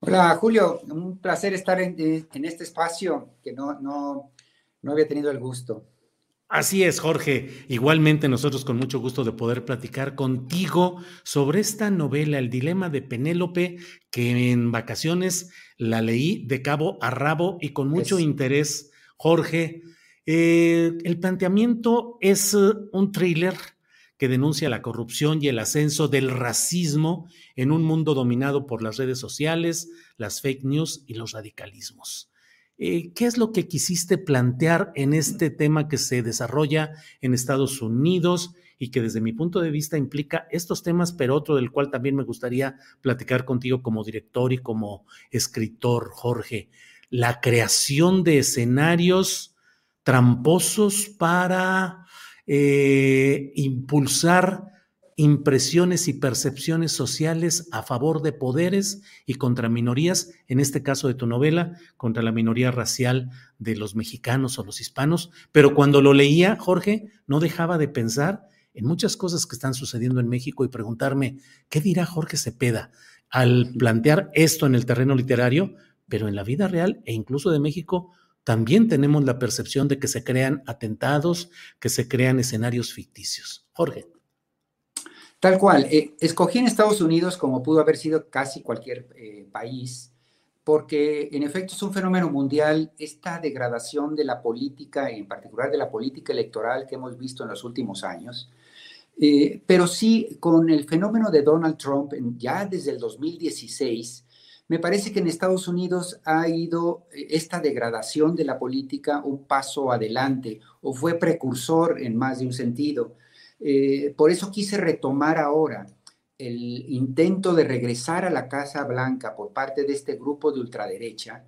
Hola Julio, un placer estar en, en este espacio que no, no, no había tenido el gusto. Así es, Jorge. Igualmente nosotros con mucho gusto de poder platicar contigo sobre esta novela, El Dilema de Penélope, que en vacaciones la leí de cabo a rabo y con mucho Es- interés, Jorge. Eh, el planteamiento es eh, un thriller que denuncia la corrupción y el ascenso del racismo en un mundo dominado por las redes sociales, las fake news y los radicalismos. Eh, ¿Qué es lo que quisiste plantear en este tema que se desarrolla en Estados Unidos y que desde mi punto de vista implica estos temas, pero otro del cual también me gustaría platicar contigo como director y como escritor, Jorge? La creación de escenarios tramposos para eh, impulsar impresiones y percepciones sociales a favor de poderes y contra minorías, en este caso de tu novela, contra la minoría racial de los mexicanos o los hispanos. Pero cuando lo leía, Jorge, no dejaba de pensar en muchas cosas que están sucediendo en México y preguntarme, ¿qué dirá Jorge Cepeda al plantear esto en el terreno literario? Pero en la vida real e incluso de México, también tenemos la percepción de que se crean atentados, que se crean escenarios ficticios. Jorge. Tal cual, eh, escogí en Estados Unidos como pudo haber sido casi cualquier eh, país, porque en efecto es un fenómeno mundial esta degradación de la política, en particular de la política electoral que hemos visto en los últimos años. Eh, pero sí, con el fenómeno de Donald Trump, ya desde el 2016, me parece que en Estados Unidos ha ido eh, esta degradación de la política un paso adelante o fue precursor en más de un sentido. Eh, por eso quise retomar ahora el intento de regresar a la Casa Blanca por parte de este grupo de ultraderecha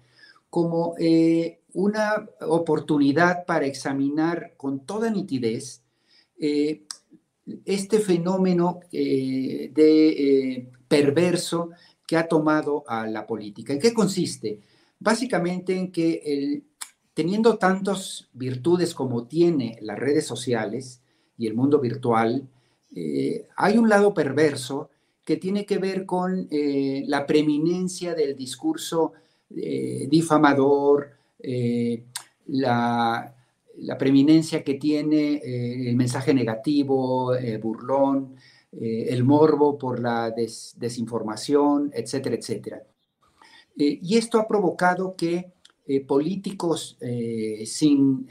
como eh, una oportunidad para examinar con toda nitidez este fenómeno de perverso que ha tomado a la política. ¿En qué consiste? Básicamente en que el- teniendo tantas virtudes como tiene las redes sociales y el mundo virtual, eh, hay un lado perverso que tiene que ver con eh, la preeminencia del discurso eh, difamador, la, la preeminencia que tiene el mensaje negativo, burlón, eh, el morbo por la des- desinformación, etcétera, etcétera. Eh, y esto ha provocado que eh, políticos sin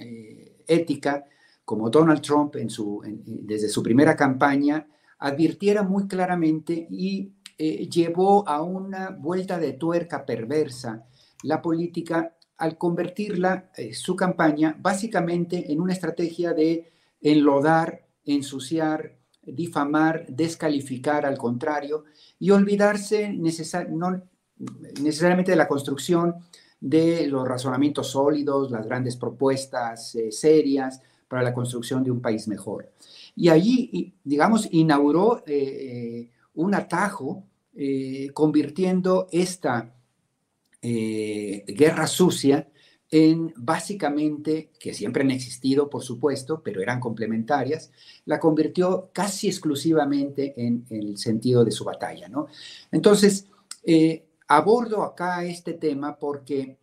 ética, como Donald Trump desde su primera campaña, advirtiera muy claramente y llevó a una vuelta de tuerca perversa la política al convertirla, su campaña, básicamente en una estrategia de enlodar, ensuciar, difamar, descalificar al contrario y olvidarse necesariamente de la construcción de los razonamientos sólidos, las grandes propuestas eh, serias para la construcción de un país mejor. Y allí, digamos, inauguró eh, eh, un atajo convirtiendo esta guerra sucia en básicamente, que siempre han existido, por supuesto, pero eran complementarias, la convirtió casi exclusivamente en, el sentido de su batalla. ¿no? Entonces, eh, abordo acá este tema porque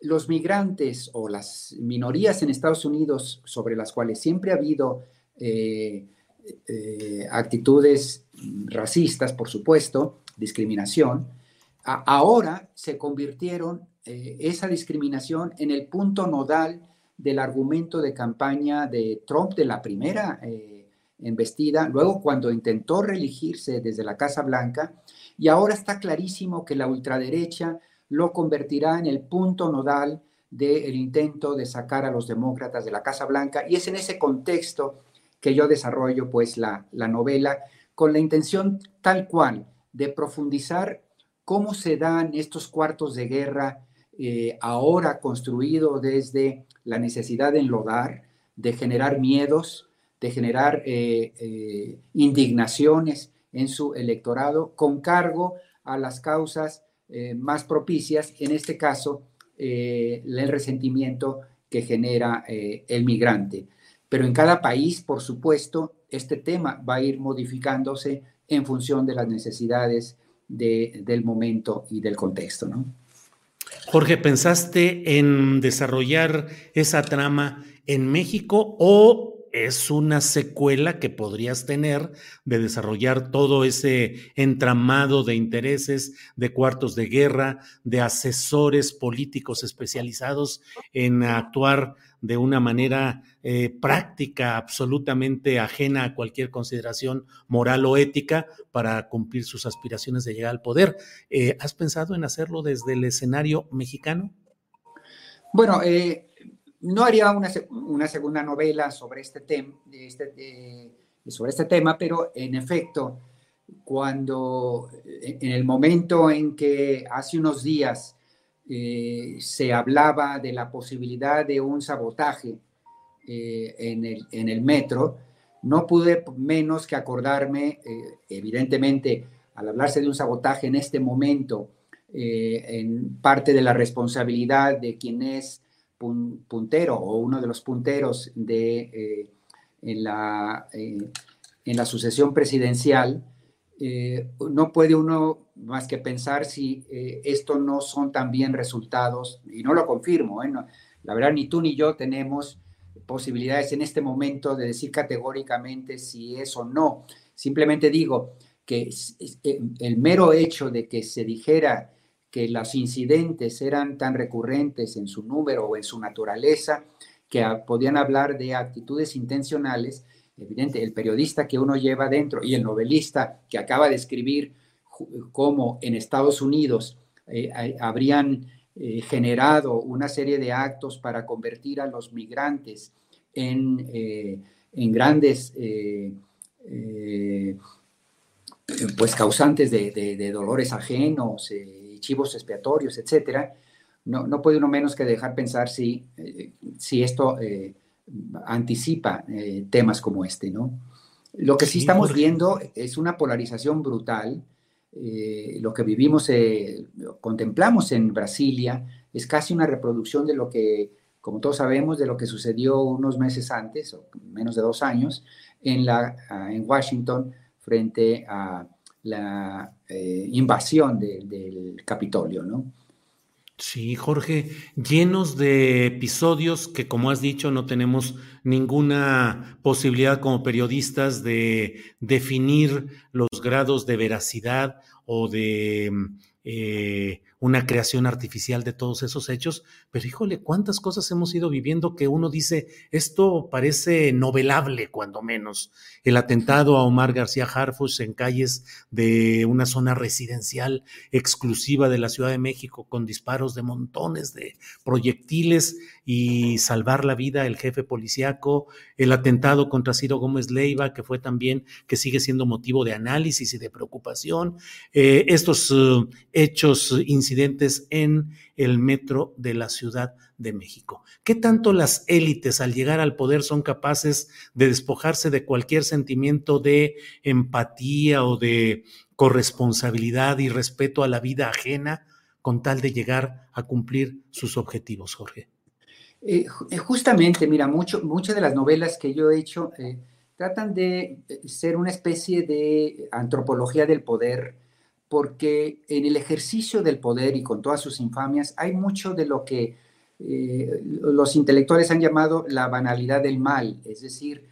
los migrantes o las minorías en Estados Unidos sobre las cuales siempre ha habido eh, eh, actitudes racistas, por supuesto, discriminación, ahora se convirtieron eh, esa discriminación en el punto nodal del argumento de campaña de Trump de la primera embestida, luego cuando intentó reelegirse desde la Casa Blanca, y ahora está clarísimo que la ultraderecha lo convertirá en el punto nodal del intento de sacar a los demócratas de la Casa Blanca, y es en ese contexto que yo desarrollo pues la, novela con la intención tal cual de profundizar cómo se dan estos cuartos de guerra eh, ahora construido desde la necesidad de enlodar, de generar miedos, de generar eh, eh, indignaciones en su electorado con cargo a las causas más propicias, en este caso, el resentimiento que genera el migrante. Pero en cada país, por supuesto, este tema va a ir modificándose en función de las necesidades del momento y del contexto, ¿no? Jorge, ¿pensaste en desarrollar esa trama en México o es una secuela que podrías tener de desarrollar todo ese entramado de intereses, de cuartos de guerra, de asesores políticos especializados en actuar de una manera eh, práctica, absolutamente ajena a cualquier consideración moral o ética para cumplir sus aspiraciones de llegar al poder. Eh, ¿Has pensado en hacerlo desde el escenario mexicano? Bueno, eh, no haría una, segunda novela sobre este, tema este, sobre este tema, pero en efecto, cuando en el momento en que hace unos días eh, se hablaba de la posibilidad de un sabotaje eh, en, el, en, el, metro, no pude menos que acordarme, eh, evidentemente, al hablarse de un sabotaje en este momento, en parte de la responsabilidad de quien es puntero o uno de los punteros de, eh, en, la, eh, en la sucesión presidencial, eh, no puede uno más que pensar si esto no son también resultados, y no lo confirmo, la verdad ni tú ni yo tenemos posibilidades en este momento de decir categóricamente si es o no. Simplemente digo que el mero hecho de que se dijera que los incidentes eran tan recurrentes en su número o en su naturaleza que podían hablar de actitudes intencionales, evidente, el periodista que uno lleva dentro y el novelista que acaba de escribir cómo en Estados Unidos eh, habrían eh, generado una serie de actos para convertir a los migrantes en, eh, en grandes pues causantes de, de dolores ajenos, chivos expiatorios, etcétera, no, no puede uno menos que dejar pensar si, eh, si esto eh, anticipa eh, temas como este, ¿no? Lo que sí, estamos viendo es una polarización brutal. lo que vivimos, contemplamos en Brasilia, es casi una reproducción de lo que, como todos sabemos, de lo que sucedió unos meses antes, o menos de dos años, en, la, en Washington frente a la eh, invasión del Capitolio, ¿no? Sí, Jorge, llenos de episodios que, como has dicho, no tenemos ninguna posibilidad como periodistas de definir los grados de veracidad o de eh, una creación artificial de todos esos hechos, pero híjole, cuántas cosas hemos ido viviendo que uno dice, esto parece novelable cuando menos. El atentado a Omar García Harfuch en calles de una zona residencial exclusiva de la Ciudad de México con disparos de montones de proyectiles y salvar la vida del jefe policíaco, el atentado contra Ciro Gómez Leiva, que fue también, que sigue siendo motivo de análisis y de preocupación, eh, estos uh, hechos incidentales en el metro de la Ciudad de México. ¿Qué tanto las élites al llegar al poder son capaces de despojarse de cualquier sentimiento de empatía o de corresponsabilidad y respeto a la vida ajena con tal de llegar a cumplir sus objetivos, Jorge? Eh, eh, justamente, mira, muchas de las novelas que yo he hecho eh, tratan de ser una especie de antropología del poder porque en el ejercicio del poder y con todas sus infamias hay mucho de lo que eh, los intelectuales han llamado la banalidad del mal, es decir,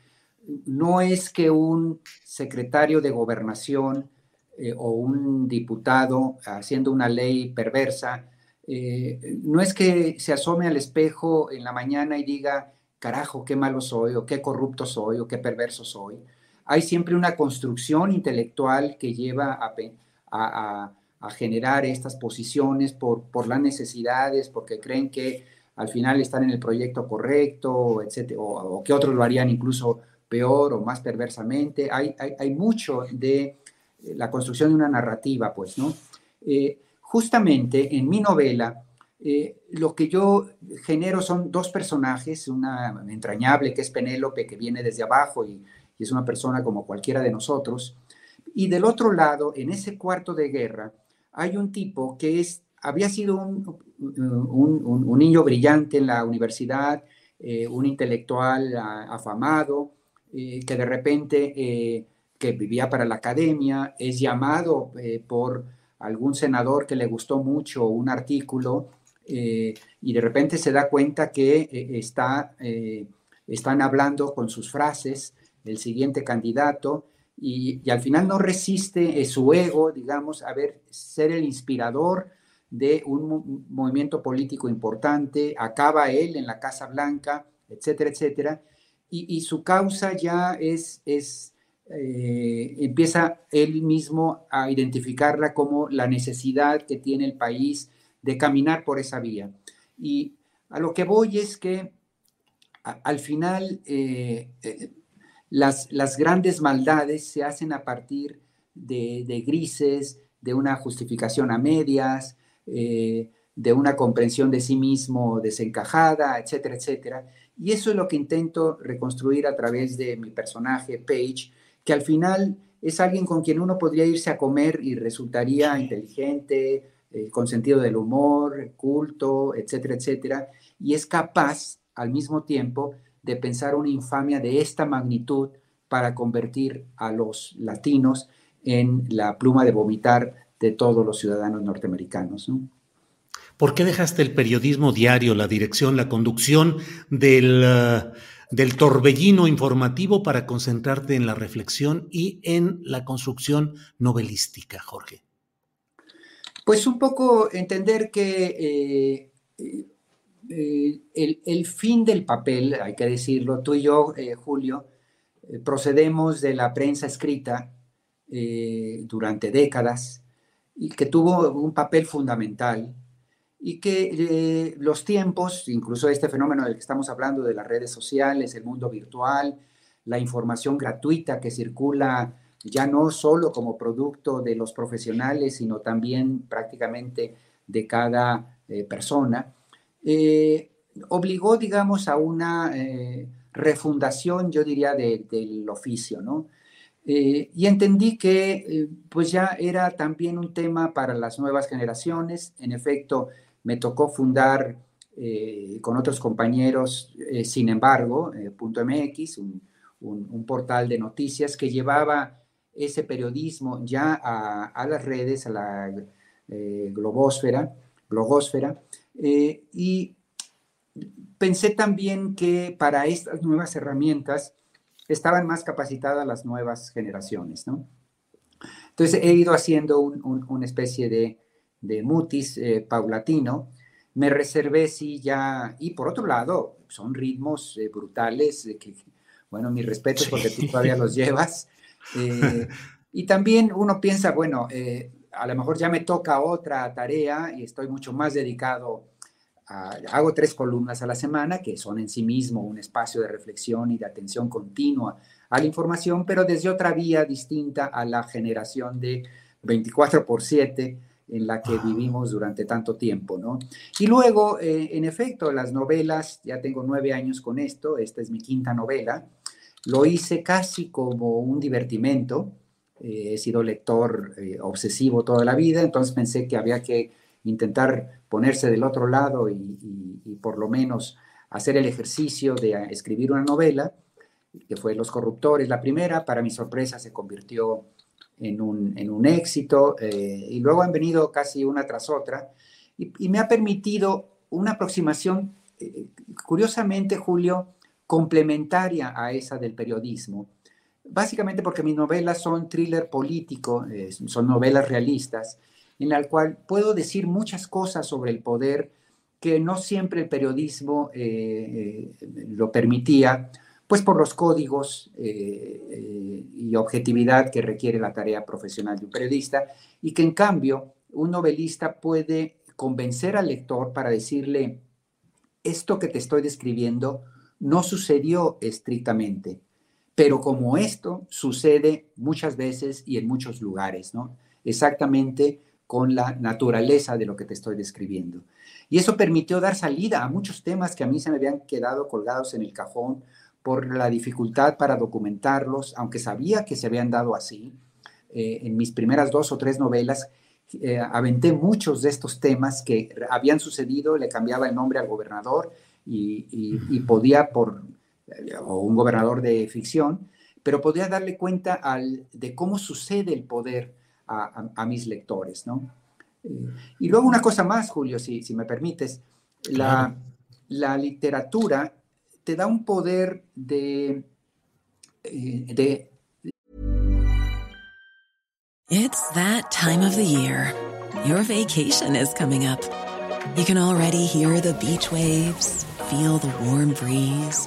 no es que un secretario de gobernación eh, o un diputado haciendo una ley perversa, eh, no es que se asome al espejo en la mañana y diga, carajo, qué malo soy, o qué corrupto soy, o qué perverso soy. Hay siempre una construcción intelectual que lleva a, generar estas posiciones por, por las necesidades, porque creen que al final están en el proyecto correcto, etc., o, que otros lo harían incluso peor o más perversamente. Hay, hay, mucho de la construcción de una narrativa, pues, ¿no? Eh, justamente en mi novela, eh, lo que yo genero son dos personajes, una entrañable que es Penélope, que viene desde abajo y, es una persona como cualquiera de nosotros, y del otro lado, en ese cuarto de guerra, hay un tipo que es, había sido un, un, niño brillante en la universidad, eh, un intelectual afamado, eh, que de repente, eh, que vivía para la academia, es llamado por algún senador que le gustó mucho un artículo y de repente se da cuenta que está, están hablando con sus frases el siguiente candidato y, al final no resiste su ego, digamos, a ver, ser el inspirador de un movimiento político importante, acaba él en la Casa Blanca, etcétera, etcétera, y, su causa ya es, es eh, empieza él mismo a identificarla como la necesidad que tiene el país de caminar por esa vía. Y a lo que voy es que al final eh, eh, las, las, grandes maldades se hacen a partir de, de grises, de una justificación a medias, eh, de una comprensión de sí mismo desencajada, etcétera, etcétera. Y eso es lo que intento reconstruir a través de mi personaje, Paige, que al final es alguien con quien uno podría irse a comer y resultaría inteligente, eh, con sentido del humor, culto, etcétera, etcétera, y es capaz al mismo tiempo de pensar una infamia de esta magnitud para convertir a los latinos en la pluma de vomitar de todos los ciudadanos norteamericanos. ¿Por qué dejaste el periodismo diario, la dirección, la conducción del, uh, del torbellino informativo para concentrarte en la reflexión y en la construcción novelística, Jorge? Pues un poco entender que eh, eh, el, fin del papel, hay que decirlo, tú y yo, eh, Julio, procedemos de la prensa escrita durante décadas y que tuvo un papel fundamental y que eh, los tiempos, incluso este fenómeno del que estamos hablando de las redes sociales, el mundo virtual, la información gratuita que circula ya no solo como producto de los profesionales, sino también prácticamente de cada eh, persona, eh, obligó, digamos, a una refundación, yo diría, del oficio, ¿no? Eh, y entendí que eh, pues ya era también un tema para las nuevas generaciones. En efecto, me tocó fundar eh, con otros compañeros, sin embargo, .mx, un, un, portal de noticias que llevaba ese periodismo ya a, a las redes, a la globosfera, blogosfera, y pensé también que para estas nuevas herramientas, estaban más capacitadas las nuevas generaciones, ¿no? Entonces he ido haciendo una especie de, de mutis eh, paulatino. Me reservé, sí, ya, y por otro lado, son ritmos eh, brutales, que, bueno, mis respetos porque tú todavía los llevas. Eh, y también uno piensa, bueno, a lo mejor ya me toca otra tarea y estoy mucho más dedicado hago tres columnas a la semana, que son en sí mismo un espacio de reflexión y de atención continua a la información, pero desde otra vía distinta a la generación de 24 por 7 en la que vivimos durante tanto tiempo, ¿no? Y luego, eh, en efecto, las novelas, ya tengo nueve años con esto, esta es mi quinta novela, lo hice casi como un divertimento, eh, he sido lector eh, obsesivo toda la vida, entonces pensé que había que intentar ponerse del otro lado y, por lo menos hacer el ejercicio de escribir una novela, que fue Los Corruptores, la primera, para mi sorpresa se convirtió en un, éxito, eh, y luego han venido casi una tras otra, y, me ha permitido una aproximación, eh, curiosamente, Julio, complementaria a esa del periodismo. Básicamente porque mis novelas son thriller político, son novelas realistas, en la cual puedo decir muchas cosas sobre el poder que no siempre el periodismo lo permitía, pues por los códigos eh, eh, y objetividad que requiere la tarea profesional de un periodista y que en cambio un novelista puede convencer al lector para decirle, esto que te estoy describiendo no sucedió estrictamente, pero como esto sucede muchas veces y en muchos lugares, ¿no? Exactamente con la naturaleza de lo que te estoy describiendo. Y eso permitió dar salida a muchos temas que a mí se me habían quedado colgados en el cajón por la dificultad para documentarlos, aunque sabía que se habían dado así. Eh, en mis primeras dos o tres novelas eh, aventé muchos de estos temas que habían sucedido, le cambiaba el nombre al gobernador y, podía, por o un gobernador de ficción, pero podía darle cuenta al, de cómo sucede el poder a, mis lectores, ¿no? Eh, y luego una cosa más, Julio, si, si me permites, la, la literatura te da un poder de, eh, de It's that time of the year. Your vacation is coming up. You can already hear the beach waves, feel the warm breeze,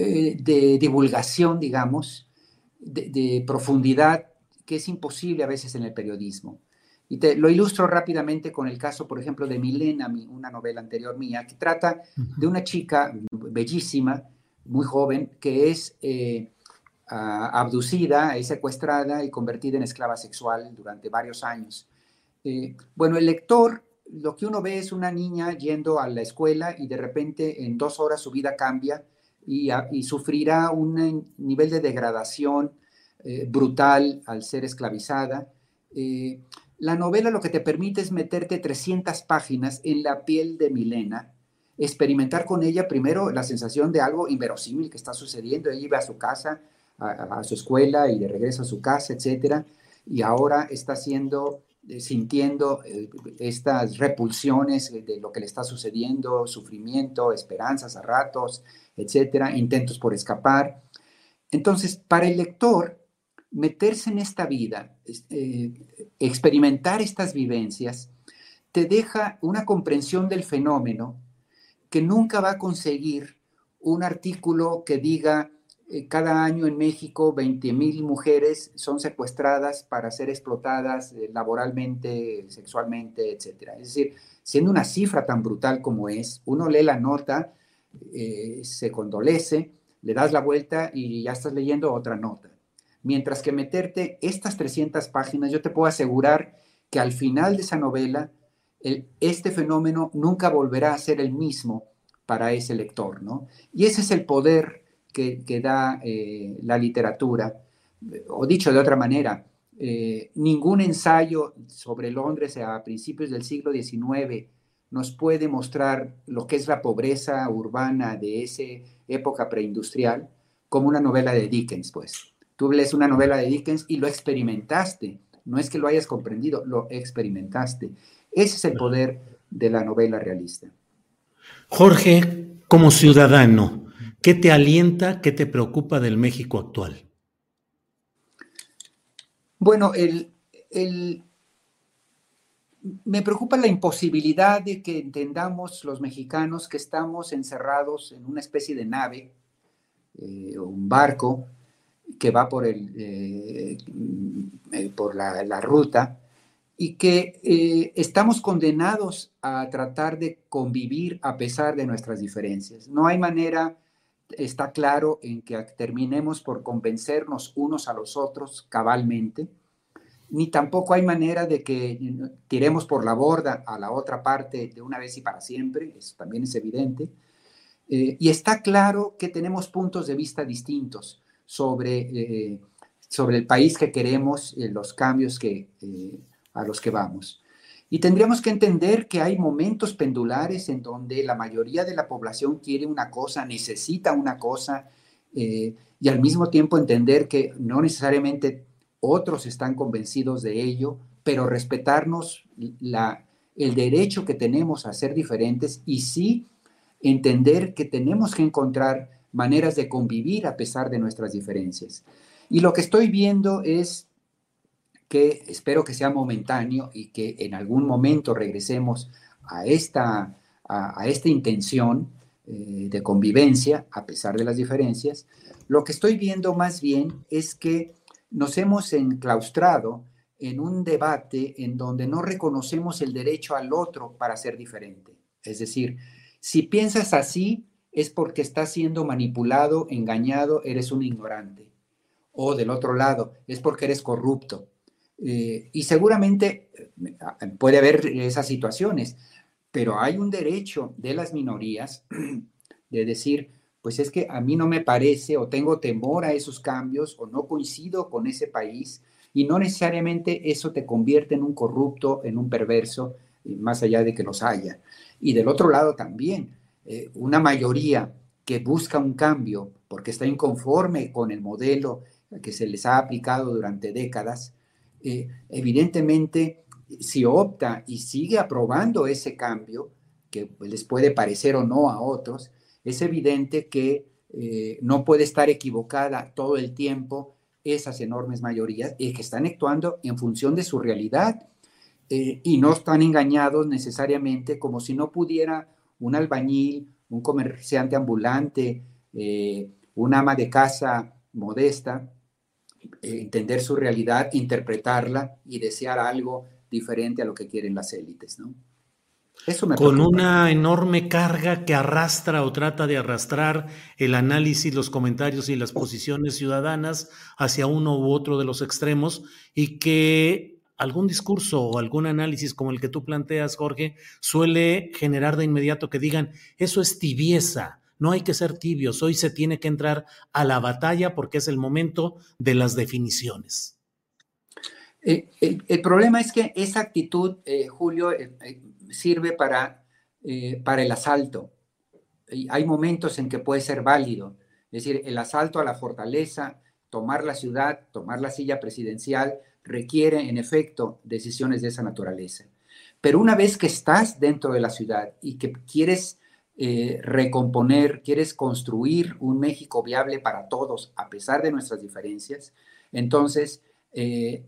Eh, de divulgación, digamos, de, de, profundidad, que es imposible a veces en el periodismo. Y te lo ilustro rápidamente con el caso, por ejemplo, de Milena, una novela anterior mía, que trata de una chica bellísima, muy joven, que es eh, abducida, es secuestrada y convertida en esclava sexual durante varios años. Eh, bueno, el lector, lo que uno ve es una niña yendo a la escuela y de repente en dos horas su vida cambia y, sufrirá un nivel de degradación eh, brutal al ser esclavizada. Eh, la novela lo que te permite es meterte 300 páginas en la piel de Milena, experimentar con ella primero la sensación de algo inverosímil que está sucediendo. Ella iba a su casa, a, su escuela y de regreso a su casa, etcétera, y ahora está siendo sintiendo eh, estas repulsiones de lo que le está sucediendo, sufrimiento, esperanzas a ratos, etcétera, intentos por escapar. Entonces, para el lector, meterse en esta vida, eh, experimentar estas vivencias, te deja una comprensión del fenómeno que nunca va a conseguir un artículo que diga eh, cada año en México 20 mil mujeres son secuestradas para ser explotadas eh, laboralmente, sexualmente, etc. Es decir, siendo una cifra tan brutal como es, uno lee la nota, eh, se condolece, le das la vuelta y ya estás leyendo otra nota. Mientras que meterte estas 300 páginas, yo te puedo asegurar que al final de esa novela, este fenómeno nunca volverá a ser el mismo para ese lector, ¿no? Y ese es el poder que, da eh, la literatura. O dicho de otra manera, eh, ningún ensayo sobre Londres a principios del siglo XIX nos puede mostrar lo que es la pobreza urbana de esa época preindustrial como una novela de Dickens, pues. Tú lees una novela de Dickens y lo experimentaste, no es que lo hayas comprendido, lo experimentaste. Ese es el poder de la novela realista. Jorge, como ciudadano, ¿Qué te alienta, qué te preocupa del México actual? Bueno, el, me preocupa la imposibilidad de que entendamos los mexicanos que estamos encerrados en una especie de nave, eh, un barco que va por, el, eh, eh, por la, ruta y que estamos condenados a tratar de convivir a pesar de nuestras diferencias. No hay manera, está claro, en que terminemos por convencernos unos a los otros cabalmente ni tampoco hay manera de que tiremos por la borda a la otra parte de una vez y para siempre, eso también es evidente. Eh, y está claro que tenemos puntos de vista distintos sobre, eh, sobre el país que queremos, eh, los cambios que, a los que vamos. Y tendríamos que entender que hay momentos pendulares en donde la mayoría de la población quiere una cosa, necesita una cosa, y al mismo tiempo entender que no necesariamente otros están convencidos de ello, pero respetarnos la, el derecho que tenemos a ser diferentes y sí entender que tenemos que encontrar maneras de convivir a pesar de nuestras diferencias. Y lo que estoy viendo es que espero que sea momentáneo y que en algún momento regresemos a esta, a, esta intención eh, de convivencia a pesar de las diferencias. Lo que estoy viendo más bien es que nos hemos enclaustrado en un debate en donde no reconocemos el derecho al otro para ser diferente. Es decir, si piensas así es porque estás siendo manipulado, engañado, eres un ignorante. O del otro lado, es porque eres corrupto. Eh, y seguramente eh, puede haber esas situaciones, pero hay un derecho de las minorías de decir, pues es que a mí no me parece o tengo temor a esos cambios o no coincido con ese país y no necesariamente eso te convierte en un corrupto, en un perverso, más allá de que los haya. Y del otro lado también, eh, una mayoría que busca un cambio porque está inconforme con el modelo que se les ha aplicado durante décadas, eh, evidentemente si opta y sigue aprobando ese cambio, que les puede parecer o no a otros, es evidente que eh, no puede estar equivocada todo el tiempo esas enormes mayorías y que están actuando en función de su realidad eh, y no están engañados necesariamente como si no pudiera un albañil, un comerciante ambulante, eh, un ama de casa modesta, entender su realidad, interpretarla y desear algo diferente a lo que quieren las élites, ¿no? con una enorme carga que arrastra o trata de arrastrar el análisis, los comentarios y las posiciones ciudadanas hacia uno u otro de los extremos y que algún discurso o algún análisis como el que tú planteas, Jorge, suele generar de inmediato que digan, eso es tibieza, no hay que ser tibios, hoy se tiene que entrar a la batalla porque es el momento de las definiciones. Eh, el, problema es que esa actitud, eh, Julio, eh, sirve para, eh, para el asalto. Hay momentos en que puede ser válido. Es decir, el asalto a la fortaleza, tomar la ciudad, tomar la silla presidencial, requiere en efecto decisiones de esa naturaleza. Pero una vez que estás dentro de la ciudad y que quieres eh, recomponer, quieres construir un México viable para todos, a pesar de nuestras diferencias, entonces eh,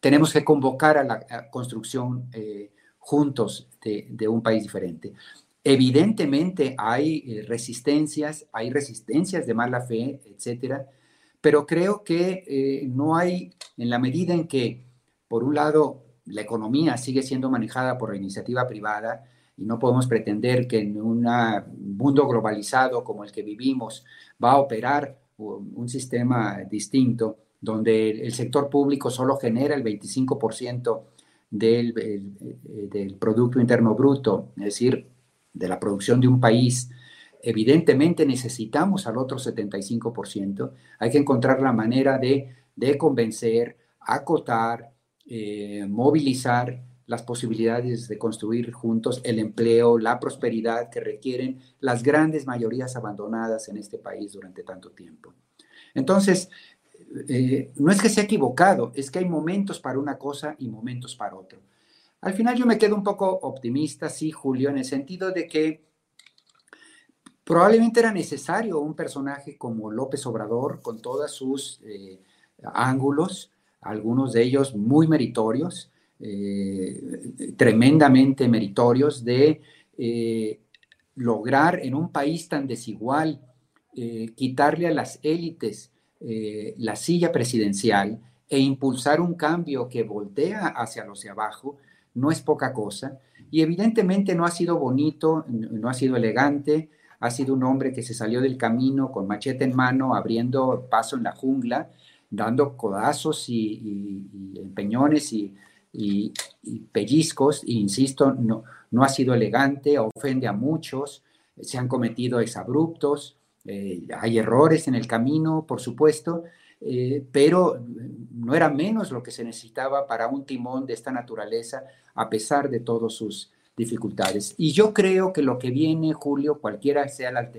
tenemos que convocar a la construcción juntos de, un país diferente. Evidentemente hay eh, resistencias, hay resistencias de mala fe, etcétera, pero creo que eh, no hay, en la medida en que, por un lado, la economía sigue siendo manejada por la iniciativa privada y no podemos pretender que en un mundo globalizado como el que vivimos va a operar un sistema distinto donde el sector público solo genera el 25% del, eh, del Producto Interno Bruto, es decir, de la producción de un país, evidentemente necesitamos al otro 75%. Hay que encontrar la manera de, de convencer, acotar, eh, movilizar las posibilidades de construir juntos el empleo, la prosperidad que requieren las grandes mayorías abandonadas en este país durante tanto tiempo. Entonces, eh, no es que sea equivocado, es que hay momentos para una cosa y momentos para otro. Al final yo me quedo un poco optimista, sí, Julio, en el sentido de que probablemente era necesario un personaje como López Obrador, con todos sus eh, ángulos, algunos de ellos muy meritorios, tremendamente meritorios de lograr en un país tan desigual quitarle a las élites la silla presidencial e impulsar un cambio que voltea hacia los de abajo no es poca cosa. Y evidentemente no ha sido bonito, no ha sido elegante, ha sido un hombre que se salió del camino con machete en mano, abriendo paso en la jungla, dando codazos y, empeñones y, pellizcos, e insisto, no, no ha sido elegante, ofende a muchos, se han cometido exabruptos, eh, hay errores en el camino, por supuesto, eh, pero no era menos lo que se necesitaba para un timón de esta naturaleza, a pesar de todas sus dificultades. Y yo creo que lo que viene, Julio, cualquiera sea la,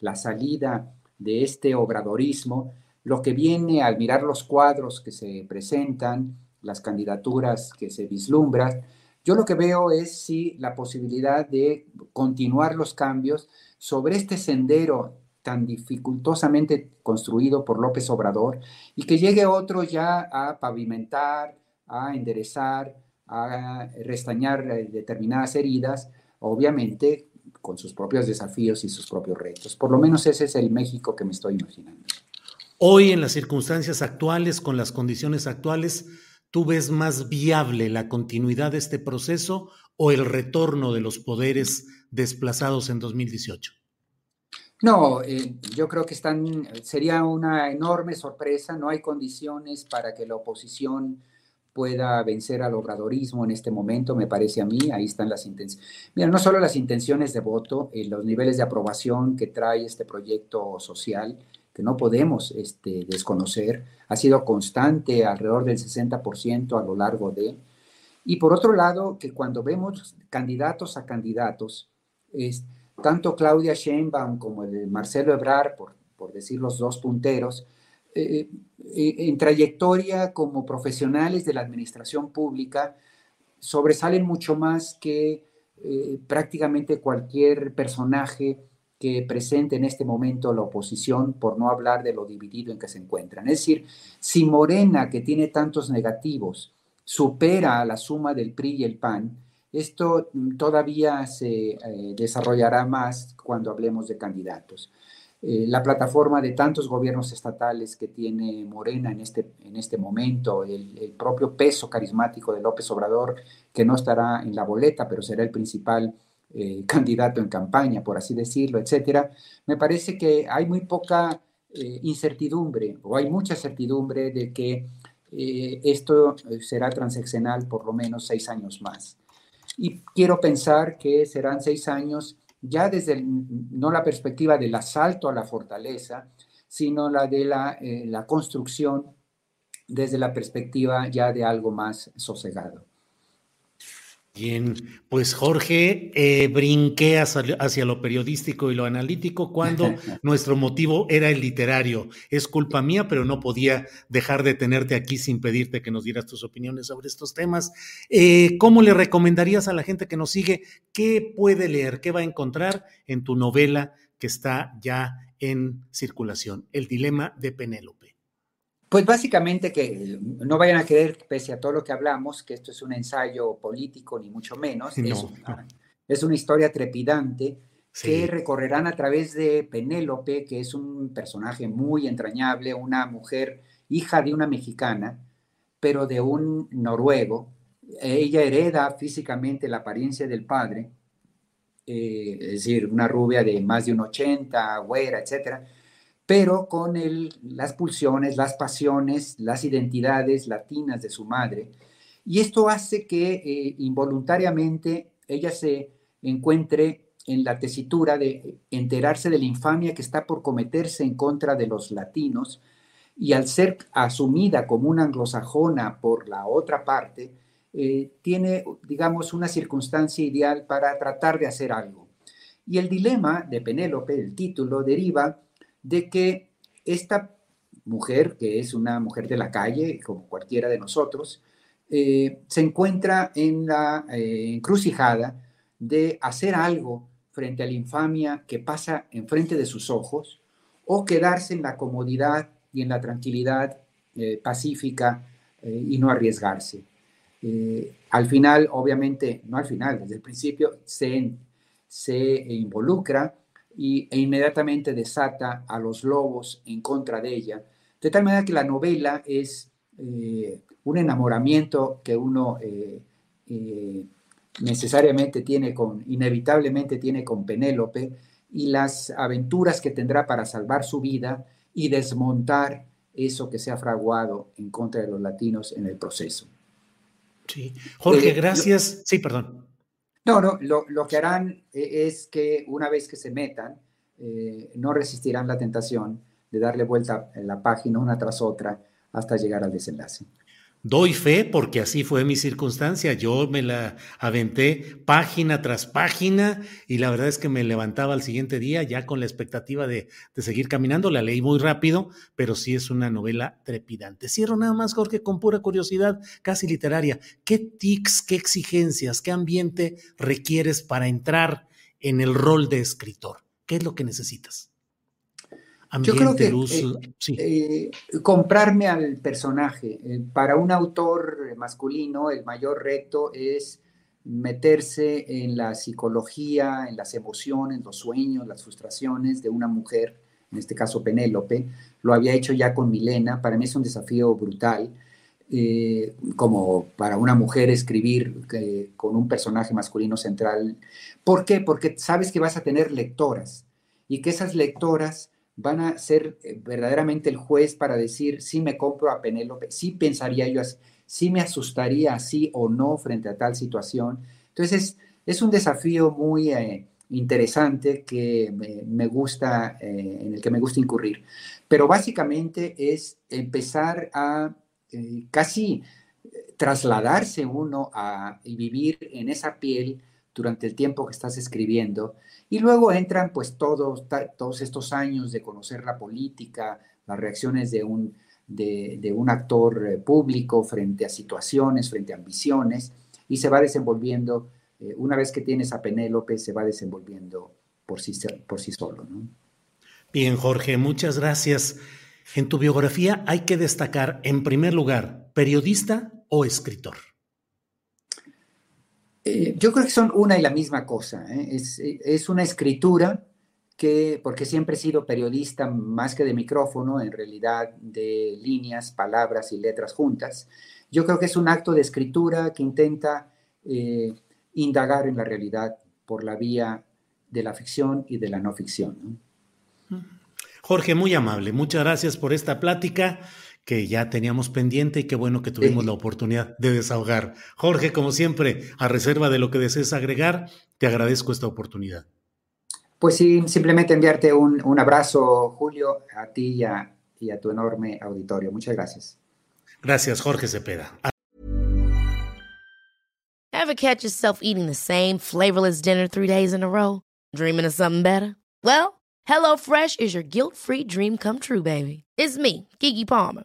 la salida de este obradorismo, lo que viene al mirar los cuadros que se presentan, las candidaturas que se vislumbran, yo lo que veo es sí la posibilidad de continuar los cambios sobre este sendero tan dificultosamente construido por López Obrador y que llegue otro ya a pavimentar, a enderezar, a restañar eh, determinadas heridas, obviamente con sus propios desafíos y sus propios retos. Por lo menos ese es el México que me estoy imaginando. Hoy, en las circunstancias actuales, con las condiciones actuales, ¿tú ves más viable la continuidad de este proceso o el retorno de los poderes desplazados en 2018? No, eh, yo creo que están, sería una enorme sorpresa, no hay condiciones para que la oposición pueda vencer al obradorismo en este momento, me parece a mí, ahí están las intenciones. Mira, no solo las intenciones de voto, eh, los niveles de aprobación que trae este proyecto social, que no podemos este, desconocer, ha sido constante alrededor del 60% a lo largo de... Y por otro lado, que cuando vemos candidatos a candidatos, es, tanto Claudia Sheinbaum como el Marcelo Ebrard, por, por decir los dos punteros, eh, eh, en trayectoria como profesionales de la administración pública, sobresalen mucho más que eh, prácticamente cualquier personaje que presente en este momento la oposición, por no hablar de lo dividido en que se encuentran. Es decir, si Morena, que tiene tantos negativos, supera a la suma del PRI y el PAN, esto todavía se eh, desarrollará más cuando hablemos de candidatos. Eh, la plataforma de tantos gobiernos estatales que tiene Morena en este, en este momento, el, propio peso carismático de López Obrador, que no estará en la boleta, pero será el principal eh, candidato en campaña, por así decirlo, etcétera, me parece que hay muy poca incertidumbre o hay mucha certidumbre de que esto será transaccional por lo menos seis años más y quiero pensar que serán seis años ya desde no la perspectiva del asalto a la fortaleza, sino la de la, eh, la construcción desde la perspectiva ya de algo más sosegado. Bien, pues Jorge, eh, brinqué hacia, lo periodístico y lo analítico cuando nuestro motivo era el literario. Es culpa mía, pero no podía dejar de tenerte aquí sin pedirte que nos dieras tus opiniones sobre estos temas. Eh, ¿Cómo le recomendarías a la gente que nos sigue qué puede leer, qué va a encontrar en tu novela que está ya en circulación, El dilema de Penélope? Pues básicamente que no vayan a creer, pese a todo lo que hablamos, que esto es un ensayo político, ni mucho menos. Es, una, historia trepidante que recorrerán a través de Penélope, que es un personaje muy entrañable, una mujer hija de una mexicana, pero de un noruego. Ella hereda físicamente la apariencia del padre, eh, es decir, una rubia de más de un 80, güera, etcétera pero con las pulsiones, las pasiones, las identidades latinas de su madre. Y esto hace que eh, involuntariamente ella se encuentre en la tesitura de enterarse de la infamia que está por cometerse en contra de los latinos y al ser asumida como una anglosajona por la otra parte, eh, tiene, digamos, una circunstancia ideal para tratar de hacer algo. Y el dilema de Penélope, el título, deriva de que esta mujer, que es una mujer de la calle, como cualquiera de nosotros, eh, se encuentra en la eh, encrucijada de hacer algo frente a la infamia que pasa enfrente de sus ojos o quedarse en la comodidad y en la tranquilidad eh, pacífica y no arriesgarse. Al final, obviamente, no al final, desde el principio, se, se involucra y, e inmediatamente desata a los lobos en contra de ella, de tal manera que la novela es eh, un enamoramiento que uno eh, necesariamente tiene con, inevitablemente tiene con Penélope, y las aventuras que tendrá para salvar su vida y desmontar eso que se ha fraguado en contra de los latinos en el proceso. Sí. Jorge, eh, gracias. sí, perdón. No, no, lo, que harán eh, es que una vez que se metan, eh, no resistirán la tentación de darle vuelta a la página una tras otra hasta llegar al desenlace. Doy fe porque así fue mi circunstancia. Yo me la aventé página tras página y la verdad es que me levantaba al siguiente día ya con la expectativa de, seguir caminando. La leí muy rápido, pero sí es una novela trepidante. Cierro nada más, Jorge, con pura curiosidad casi literaria. ¿Qué tics, qué exigencias, qué ambiente requieres para entrar en el rol de escritor? ¿Qué es lo que necesitas? Yo creo que eh, eh, comprarme al personaje. Eh, para un autor masculino, el mayor reto es meterse en la psicología, en las emociones, los sueños, las frustraciones de una mujer, en este caso Penélope. Lo había hecho ya con Milena. Para mí es un desafío brutal. como para una mujer escribir con un personaje masculino central. ¿Por qué? Porque sabes que vas a tener lectoras y que esas lectoras van a ser eh, verdaderamente el juez para decir si me compro a Penélope, si pensaría yo si me asustaría así o no frente a tal situación. Entonces, es, un desafío muy eh, interesante que me, gusta, eh, en el que me gusta incurrir. Pero básicamente es empezar a casi trasladarse uno a, y vivir en esa piel durante el tiempo que estás escribiendo y luego entran pues todos, todos estos años de conocer la política, las reacciones de un, de, un actor eh, público frente a situaciones, frente a ambiciones, y se va desenvolviendo, eh, una vez que tienes a Penélope, se va desenvolviendo por sí, por sí solo. Bien, Jorge, muchas gracias. En tu biografía hay que destacar, en primer lugar, periodista o escritor. Eh, yo creo que son una y la misma cosa. ¿eh? Es, una escritura que, porque siempre he sido periodista más que de micrófono, en realidad de líneas, palabras y letras juntas, yo creo que es un acto de escritura que intenta eh, indagar en la realidad por la vía de la ficción y de la no ficción. Jorge, muy amable. Muchas gracias por esta plática que ya teníamos pendiente y qué bueno que tuvimos la oportunidad de desahogar. Jorge, como siempre, a reserva de lo que desees agregar, te agradezco esta oportunidad. Pues sí, simplemente enviarte un, un abrazo, Julio, a ti y a, y a tu enorme auditorio. Muchas gracias. Gracias, Jorge Cepeda. Ever catch yourself eating the same flavorless dinner three days in a row? Dreaming of something better? Well, HelloFresh is your guilt-free dream come true, baby. It's me, Kiki Palmer.